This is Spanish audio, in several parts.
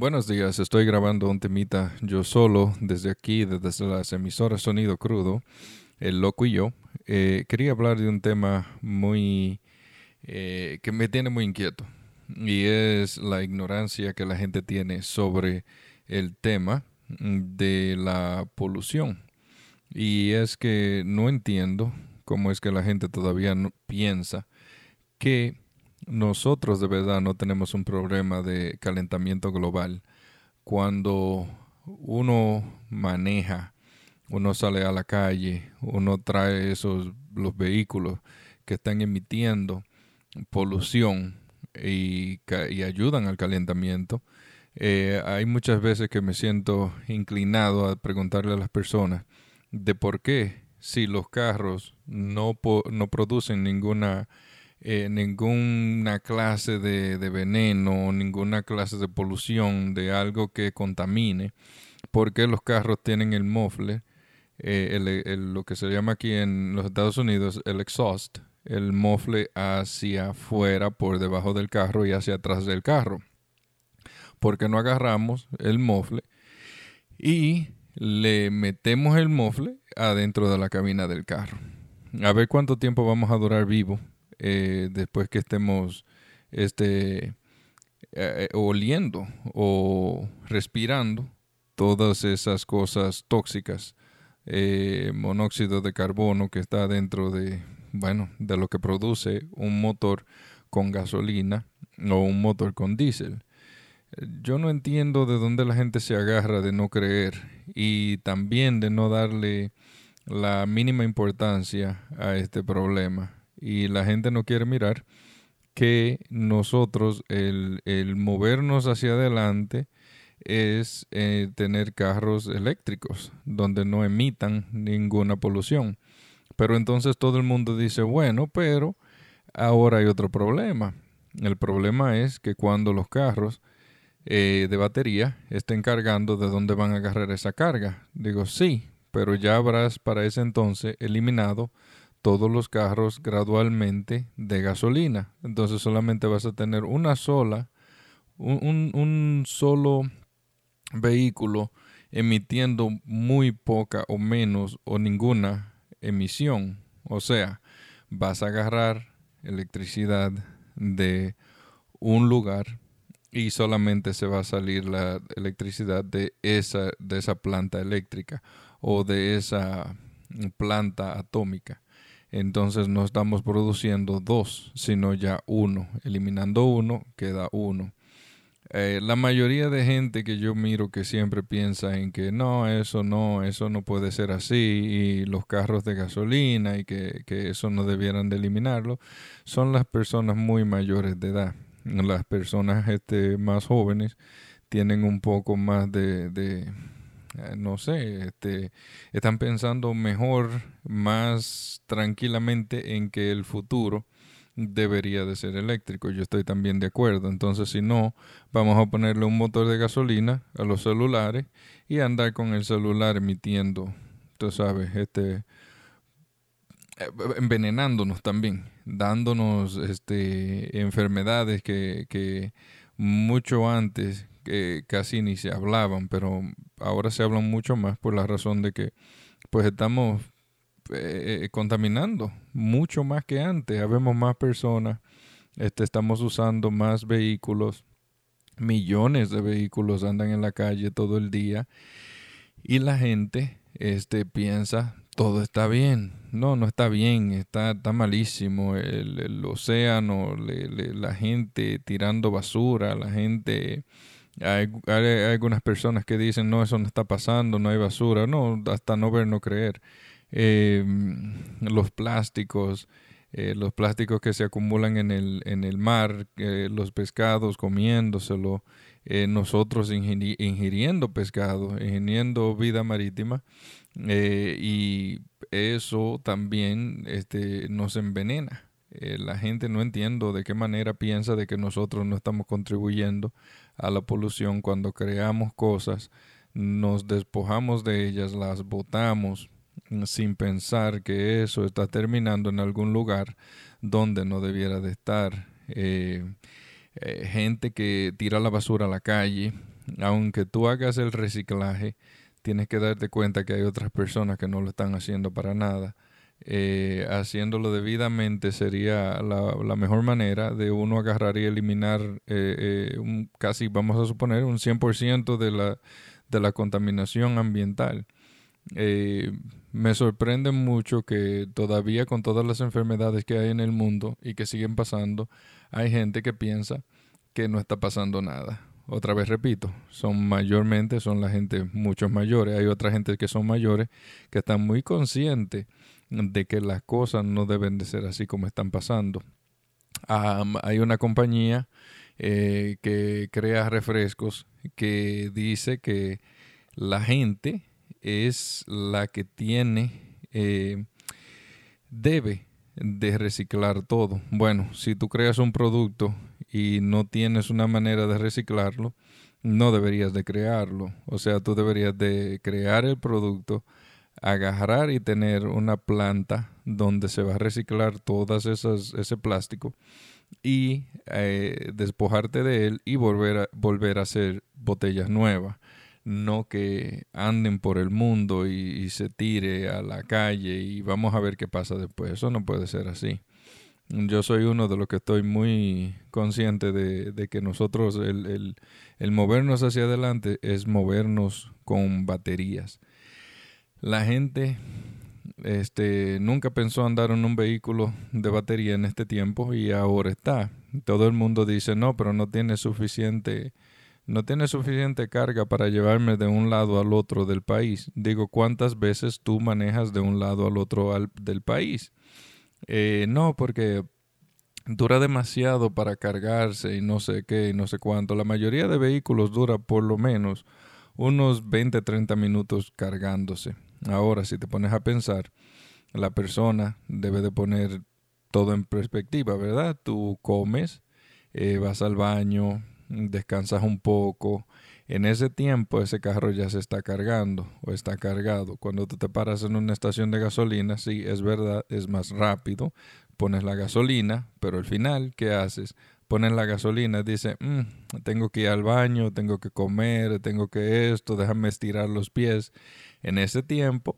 Buenos días, estoy grabando un temita yo solo desde aquí, desde las emisoras Sonido Crudo, El Loco y yo. Eh, quería hablar de un tema muy eh, que me tiene muy inquieto y es la ignorancia que la gente tiene sobre el tema de la polución. Y es que no entiendo cómo es que la gente todavía no piensa que nosotros de verdad no tenemos un problema de calentamiento global. Cuando uno maneja, uno sale a la calle, uno trae esos los vehículos que están emitiendo polución y, ayudan al calentamiento. Eh, hay muchas veces que me siento inclinado a preguntarle a las personas de por qué si los carros no, no producen ninguna eh, ninguna clase de, veneno, ninguna clase de polución, de algo que contamine, porque los carros tienen el mofle, eh, lo que se llama aquí en los Estados Unidos el exhaust, el mofle hacia afuera, por debajo del carro y hacia atrás del carro. Porque no agarramos el mofle y le metemos el mofle adentro de la cabina del carro. A ver cuánto tiempo vamos a durar vivo eh, después que estemos este, eh, oliendo o respirando todas esas cosas tóxicas, eh, monóxido de carbono que está dentro de, bueno, de lo que produce un motor con gasolina o un motor con diésel. Yo no entiendo de dónde la gente se agarra de no creer y también de no darle la mínima importancia a este problema y la gente no quiere mirar que nosotros el, movernos hacia adelante es eh, tener carros eléctricos donde no emitan ninguna polución. Pero entonces todo el mundo dice, bueno, pero ahora hay otro problema. El problema es que cuando los carros eh, de batería estén cargando, ¿de dónde van a agarrar esa carga? Digo, sí, pero ya habrás para ese entonces eliminado todos los carros gradualmente de gasolina. Entonces solamente vas a tener una sola, un, solo vehículo emitiendo muy poca o menos o ninguna emisión. O sea, vas a agarrar electricidad de un lugar y solamente se va a salir la electricidad de esa, de esa planta eléctrica o de esa planta atómica entonces no estamos produciendo dos, sino ya uno. Eliminando uno, queda uno. Eh, la mayoría de gente que yo miro que siempre piensa en que no, eso no, eso no puede ser así, y los carros de gasolina y que, eso no debieran de eliminarlo, son las personas muy mayores de edad. Las personas este, más jóvenes tienen un poco más de eh, no sé, este, están pensando mejor, más tranquilamente en que el futuro debería de ser eléctrico. Yo estoy también de acuerdo. Entonces, si no, vamos a ponerle un motor de gasolina a los celulares y andar con el celular emitiendo, tú sabes, este eh, envenenándonos también, dándonos este enfermedades que, que mucho antes que casi ni se hablaban, pero ahora se hablan mucho más por la razón de que pues estamos eh, contaminando mucho más que antes. Habemos más personas, este, estamos usando más vehículos, millones de vehículos andan en la calle todo el día y la gente este, piensa todo está bien. No, no está bien, está, está malísimo. El, océano, la gente tirando basura, la gente hay, algunas personas que dicen, no, eso no está pasando, no hay basura. No, hasta no ver, no creer. Em, los plásticos, eh, los plásticos que se acumulan en el, en el mar, eh, los pescados comiéndoselo, eh, nosotros ingiriendo pescado, ingiriendo vida marítima, y eso también este, nos envenena. La gente no entiendo de qué manera piensa de que nosotros no estamos contribuyendo a la polución cuando creamos cosas, nos despojamos de ellas, las botamos sin pensar que eso está terminando en algún lugar donde no debiera de estar. Eh, eh, gente que tira la basura a la calle, aunque tú hagas el reciclaje, tienes que darte cuenta que hay otras personas que no lo están haciendo para nada. Eh, haciéndolo debidamente sería la, mejor manera de uno agarrar y eliminar eh, un, casi, vamos a suponer, un 100% de la, de la contaminación ambiental. Eh, me sorprende mucho que todavía con todas las enfermedades que hay en el mundo y que siguen pasando, hay gente que piensa que no está pasando nada. Otra vez repito, son mayormente, son la gente muchos mayores. Hay otra gente que son mayores que están muy conscientes de que las cosas no deben de ser así como están pasando. hay una compañía eh, que crea refrescos que dice que la gente es la que tiene, eh, debe de reciclar todo. Bueno, si tú creas un producto y no tienes una manera de reciclarlo, no deberías de crearlo. O sea, tú deberías de crear el producto, agarrar y tener una planta donde se va a reciclar todas esas ese plástico y eh, despojarte de él y volver a, volver a hacer botellas nuevas no que anden por el mundo y, se tire a la calle y vamos a ver qué pasa después. Eso no puede ser así. Yo soy uno de los que estoy muy consciente de, que nosotros el, el, movernos hacia adelante es movernos con baterías. La gente este, nunca pensó andar en un vehículo de batería en este tiempo y ahora está. Todo el mundo dice, no, pero no tiene suficiente no tiene suficiente carga para llevarme de un lado al otro del país. Digo, ¿cuántas veces tú manejas de un lado al otro del país? Eh, no, porque dura demasiado para cargarse y no sé qué y no sé cuánto. La mayoría de vehículos dura por lo menos unos 20, 30 minutos cargándose. Ahora, si te pones a pensar, la persona debe de poner todo en perspectiva, ¿verdad? Tú comes, eh, vas al baño, descansas un poco. En ese tiempo ese carro ya se está cargando o está cargado. Cuando tú te paras en una estación de gasolina, sí, es verdad, es más rápido. Pones la gasolina, pero al final, ¿qué haces? Pones la gasolina, dice, mm, tengo que ir al baño, tengo que comer, tengo que esto, déjame estirar los pies. En ese tiempo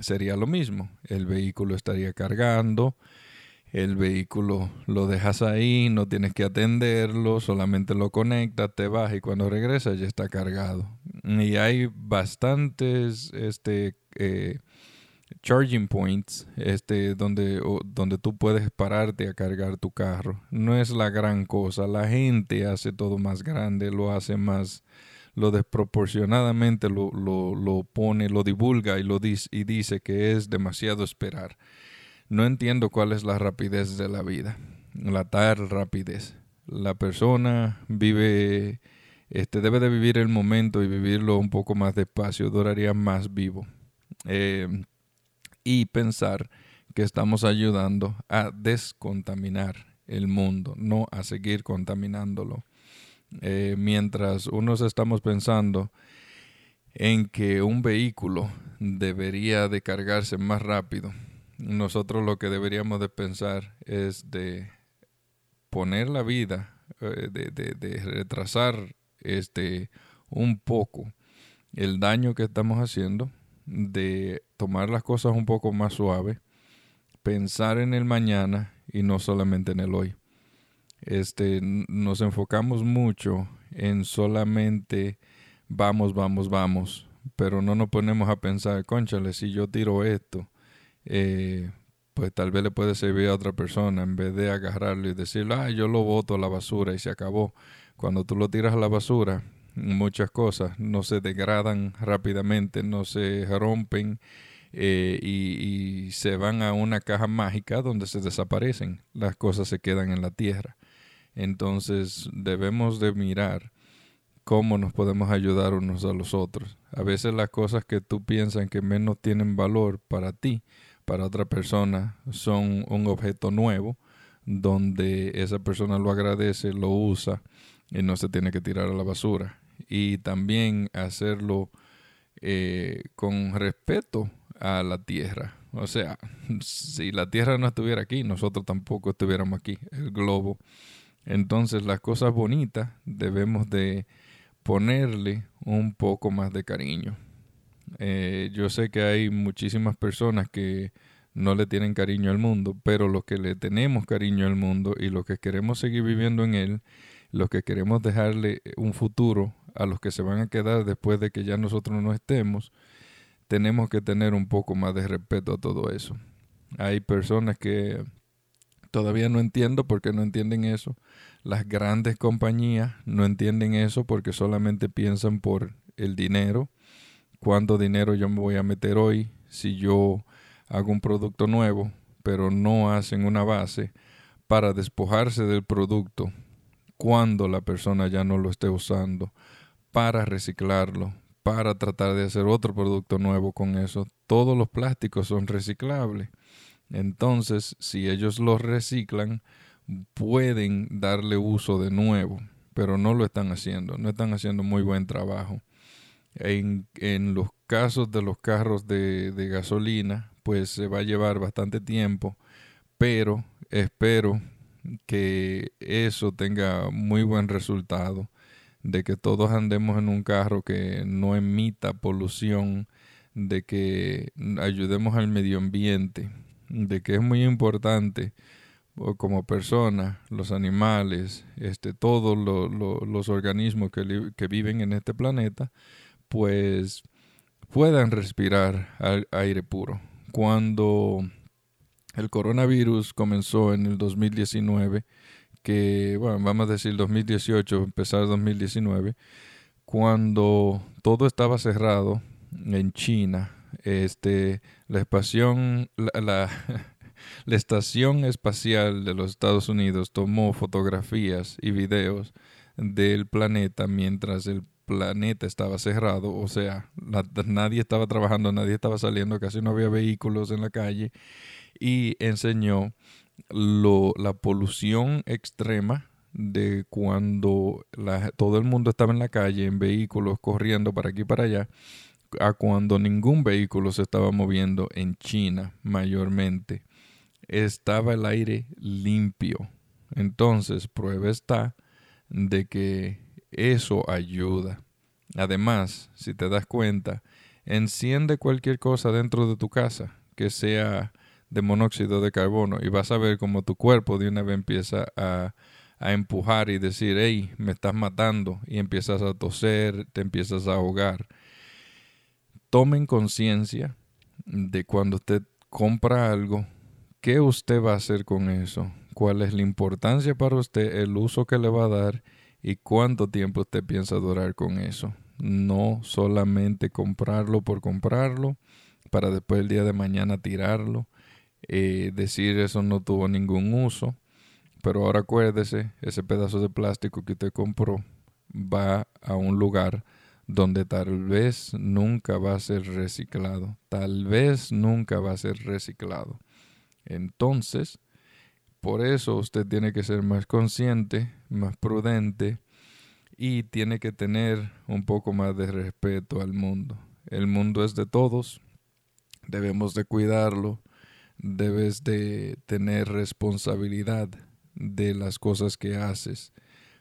sería lo mismo. El vehículo estaría cargando, el vehículo lo dejas ahí, no tienes que atenderlo, solamente lo conectas, te vas y cuando regresas ya está cargado. Y hay bastantes este, eh, charging points este, donde, donde tú puedes pararte a cargar tu carro. No es la gran cosa, la gente hace todo más grande, lo hace más, lo desproporcionadamente lo, lo, lo pone, lo divulga y, lo dice, y dice que es demasiado esperar. No entiendo cuál es la rapidez de la vida, la tal rapidez. La persona vive, este, debe de vivir el momento y vivirlo un poco más despacio, duraría más vivo. Eh, y pensar que estamos ayudando a descontaminar el mundo, no a seguir contaminándolo. Eh, mientras unos estamos pensando en que un vehículo debería de cargarse más rápido, nosotros lo que deberíamos de pensar es de poner la vida, eh, de, retrasar este un poco el daño que estamos haciendo, de tomar las cosas un poco más suaves, pensar en el mañana y no solamente en el hoy. Este, nos enfocamos mucho en solamente vamos, vamos, vamos, pero no nos ponemos a pensar, conchale, si yo tiro esto, eh, pues tal vez le puede servir a otra persona en vez de agarrarlo y decirle, ah, yo lo boto a la basura y se acabó. Cuando tú lo tiras a la basura, muchas cosas no se degradan rápidamente, no se rompen eh, y, y, se van a una caja mágica donde se desaparecen. Las cosas se quedan en la tierra. Entonces debemos de mirar cómo nos podemos ayudar unos a los otros. A veces las cosas que tú piensas que menos tienen valor para ti, para otra persona son un objeto nuevo donde esa persona lo agradece, lo usa y no se tiene que tirar a la basura. Y también hacerlo eh, con respeto a la tierra. O sea, si la tierra no estuviera aquí, nosotros tampoco estuviéramos aquí, el globo. Entonces las cosas bonitas debemos de ponerle un poco más de cariño. Eh, yo sé que hay muchísimas personas que no le tienen cariño al mundo, pero los que le tenemos cariño al mundo y los que queremos seguir viviendo en él, los que queremos dejarle un futuro a los que se van a quedar después de que ya nosotros no estemos, tenemos que tener un poco más de respeto a todo eso. Hay personas que todavía no entiendo por qué no entienden eso. Las grandes compañías no entienden eso porque solamente piensan por el dinero. ¿Cuánto dinero yo me voy a meter hoy si yo hago un producto nuevo, pero no hacen una base para despojarse del producto cuando la persona ya no lo esté usando, para reciclarlo, para tratar de hacer otro producto nuevo con eso. Todos los plásticos son reciclables. Entonces, si ellos los reciclan, pueden darle uso de nuevo, pero no lo están haciendo, no están haciendo muy buen trabajo. En, los casos de los carros de, de gasolina, pues se va a llevar bastante tiempo, pero espero que eso tenga muy buen resultado, de que todos andemos en un carro que no emita polución, de que ayudemos al medio ambiente, de que es muy importante como personas, los animales, este, todos los organismos que, que, viven en este planeta, pues puedan respirar aire puro. Cuando el coronavirus comenzó en el 2019, que, bueno, vamos a decir 2018, empezar 2019, cuando todo estaba cerrado en China, este, la, estación espacial de los Estados Unidos tomó fotografías y videos del planeta mientras el planeta estaba cerrado, o sea, nadie estaba trabajando, nadie estaba saliendo, casi no había vehículos en la calle y enseñó la polución extrema de cuando todo el mundo estaba en la calle en vehículos corriendo para aquí y para allá a cuando ningún vehículo se estaba moviendo en China mayormente. Estaba el aire limpio. Entonces, prueba está de que eso ayuda. Además, si te das cuenta, enciende cualquier cosa dentro de tu casa que sea de monóxido de carbono y vas a ver como tu cuerpo de una vez empieza a, a empujar y decir, hey, me estás matando y empiezas a toser, te empiezas a ahogar. Tomen conciencia de cuando usted compra algo, qué usted va a hacer con eso, cuál es la importancia para usted, el uso que le va a dar y cuánto tiempo usted piensa durar con eso. No solamente comprarlo por comprarlo para después el día de mañana tirarlo eh, decir eso no tuvo ningún uso. Pero ahora acuérdese, ese pedazo de plástico que usted compró va a un lugar donde tal vez nunca va a ser reciclado. Tal vez nunca va a ser reciclado. Entonces, por eso usted tiene que ser más consciente, más prudente y tiene que tener un poco más de respeto al mundo. El mundo es de todos, debemos de cuidarlo, debes de tener responsabilidad de las cosas que haces.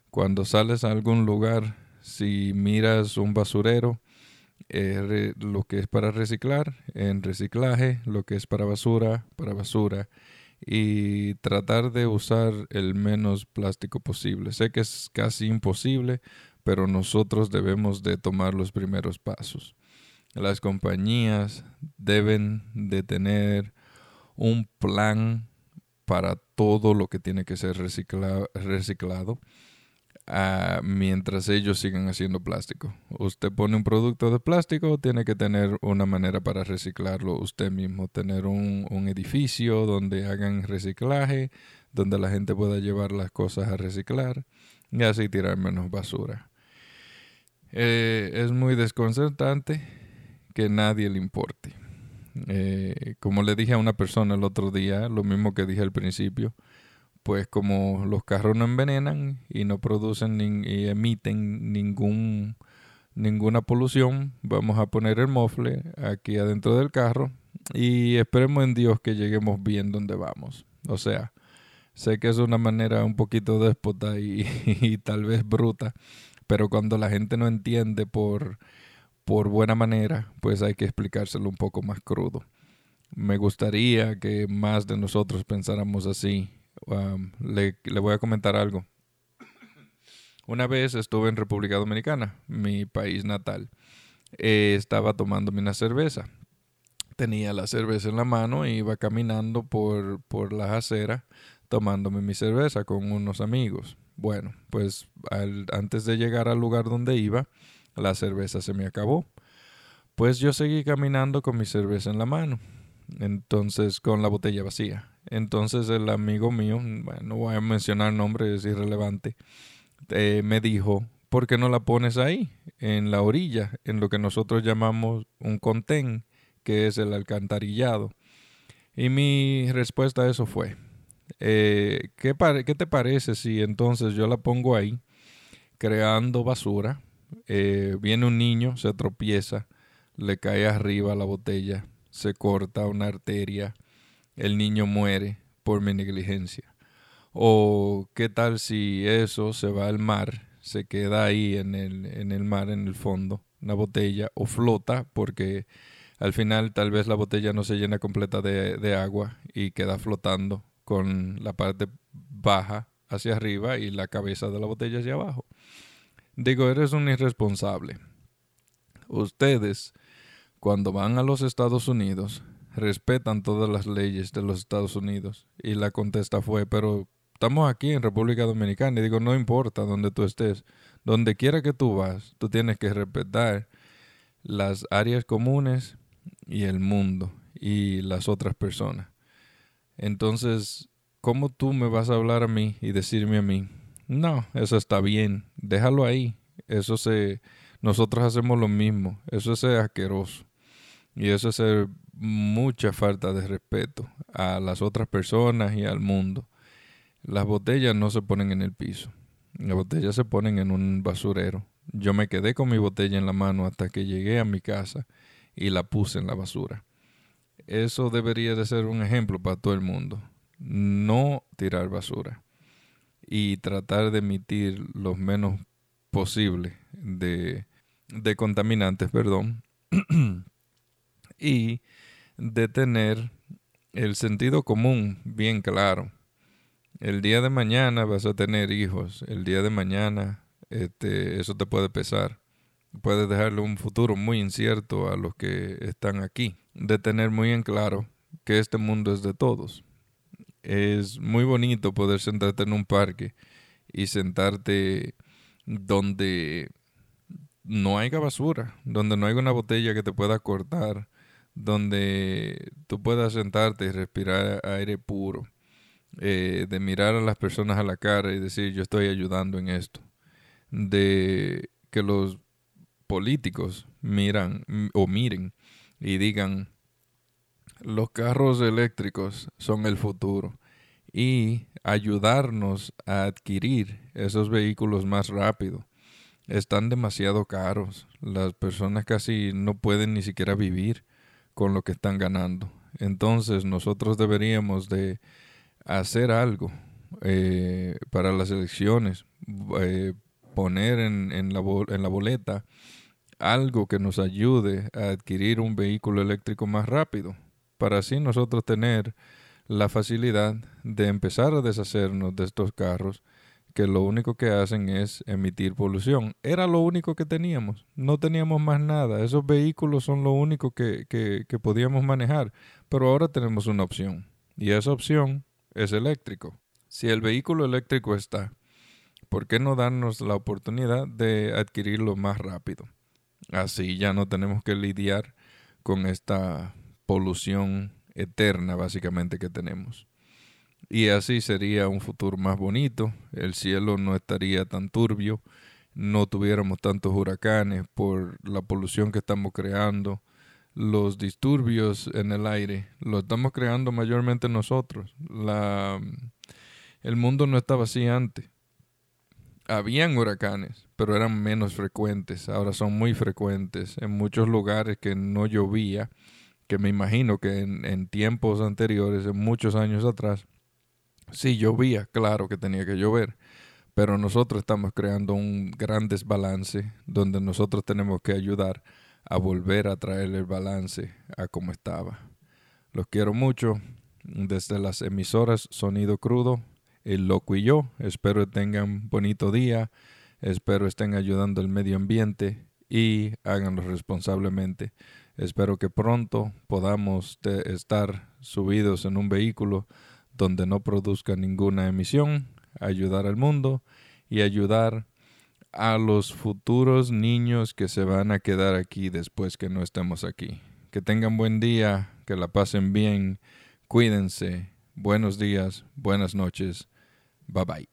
Cuando sales a algún lugar, si miras un basurero, eh, lo que es para reciclar, en reciclaje, lo que es para basura, para basura, y tratar de usar el menos plástico posible. Sé que es casi imposible, pero nosotros debemos de tomar los primeros pasos. Las compañías deben de tener un plan para todo lo que tiene que ser reciclado ah, mientras ellos sigan haciendo plástico. Usted pone un producto de plástico, tiene que tener una manera para reciclarlo usted mismo, tener un, edificio donde hagan reciclaje, donde la gente pueda llevar las cosas a reciclar y así tirar menos basura. Eh, es muy desconcertante que nadie le importe. Eh, como le dije a una persona el otro día, lo mismo que dije al principio, pues como los carros no envenenan y no producen ni, y emiten ningún ninguna polución, vamos a poner el mofle aquí adentro del carro y esperemos en Dios que lleguemos bien donde vamos. O sea, sé que es una manera un poquito déspota y tal vez bruta, pero cuando la gente no entiende por, por buena manera, pues hay que explicárselo un poco más crudo. Me gustaría que más de nosotros pensáramos así. Um, le, voy a comentar algo. Una vez estuve en República Dominicana, mi país natal. Eh, estaba tomándome una cerveza. Tenía la cerveza en la mano e iba caminando por, por las aceras tomándome mi cerveza con unos amigos. Bueno, pues antes de llegar al lugar donde iba, la cerveza se me acabó. Pues yo seguí caminando con mi cerveza en la mano, entonces con la botella vacía. Entonces el amigo mío, no voy a mencionar nombre, es irrelevante, eh, me dijo, ¿por qué no la pones ahí, en la orilla, en lo que nosotros llamamos un contén, que es el alcantarillado? Y mi respuesta a eso fue, eh, ¿qué, ¿qué, te parece si entonces yo la pongo ahí, creando basura? Eh, viene un niño, se tropieza, le cae arriba la botella, se corta una arteria, el niño muere por mi negligencia. O qué tal si eso se va al mar, se queda ahí en el, en el mar, en el fondo, una botella, o flota porque al final tal vez la botella no se llena completa de, de agua y queda flotando con la parte baja hacia arriba y la cabeza de la botella hacia abajo. Digo, eres un irresponsable. Ustedes, cuando van a los Estados Unidos, respetan todas las leyes de los Estados Unidos. Y la contesta fue, pero estamos aquí en República Dominicana. Y digo, no importa donde tú estés, donde quiera que tú vas, tú tienes que respetar las áreas comunes y el mundo y las otras personas. Entonces, ¿cómo tú me vas a hablar a mí y decirme a mí, no, eso está bien, déjalo ahí. Eso se, nosotros hacemos lo mismo. Eso es asqueroso. Y eso es mucha falta de respeto a las otras personas y al mundo. Las botellas no se ponen en el piso. Las botellas se ponen en un basurero. Yo me quedé con mi botella en la mano hasta que llegué a mi casa y la puse en la basura. Eso debería de ser un ejemplo para todo el mundo. No tirar basura y tratar de emitir lo menos posible de, de contaminantes, perdón, y de tener el sentido común bien claro. El día de mañana vas a tener hijos, el día de mañana este, eso te puede pesar, puede dejarle un futuro muy incierto a los que están aquí de tener muy en claro que este mundo es de todos. Es muy bonito poder sentarte en un parque y sentarte donde no haya basura, donde no haya una botella que te pueda cortar, donde tú puedas sentarte y respirar aire puro, eh, de mirar a las personas a la cara y decir yo estoy ayudando en esto, de que los políticos miran o miren y digan, los carros eléctricos son el futuro y ayudarnos a adquirir esos vehículos más rápido. Están demasiado caros. Las personas casi no pueden ni siquiera vivir con lo que están ganando. Entonces nosotros deberíamos de hacer algo eh, para las elecciones, eh, poner en, en, la, en la boleta algo que nos ayude a adquirir un vehículo eléctrico más rápido, para así nosotros tener la facilidad de empezar a deshacernos de estos carros que lo único que hacen es emitir polución. Era lo único que teníamos, no teníamos más nada. Esos vehículos son lo único que, que, que podíamos manejar, pero ahora tenemos una opción y esa opción es eléctrico. Si el vehículo eléctrico está, ¿por qué no darnos la oportunidad de adquirirlo más rápido? Así ya no tenemos que lidiar con esta polución eterna básicamente que tenemos. Y así sería un futuro más bonito, el cielo no estaría tan turbio, no tuviéramos tantos huracanes por la polución que estamos creando, los disturbios en el aire, lo estamos creando mayormente nosotros. La, el mundo no estaba así antes habían huracanes, pero eran menos frecuentes. Ahora son muy frecuentes en muchos lugares que no llovía, que me imagino que en, tiempos anteriores, en muchos años atrás, sí llovía, claro que tenía que llover, pero nosotros estamos creando un gran desbalance donde nosotros tenemos que ayudar a volver a traer el balance a como estaba. Los quiero mucho. Desde las emisoras Sonido Crudo, El Loco y yo. Espero tengan bonito día. Espero estén ayudando al medio ambiente y háganlo responsablemente. Espero que pronto podamos estar subidos en un vehículo donde no produzca ninguna emisión, ayudar al mundo y ayudar a los futuros niños que se van a quedar aquí después que no estemos aquí. Que tengan buen día, que la pasen bien, cuídense, buenos días, buenas noches, bye bye.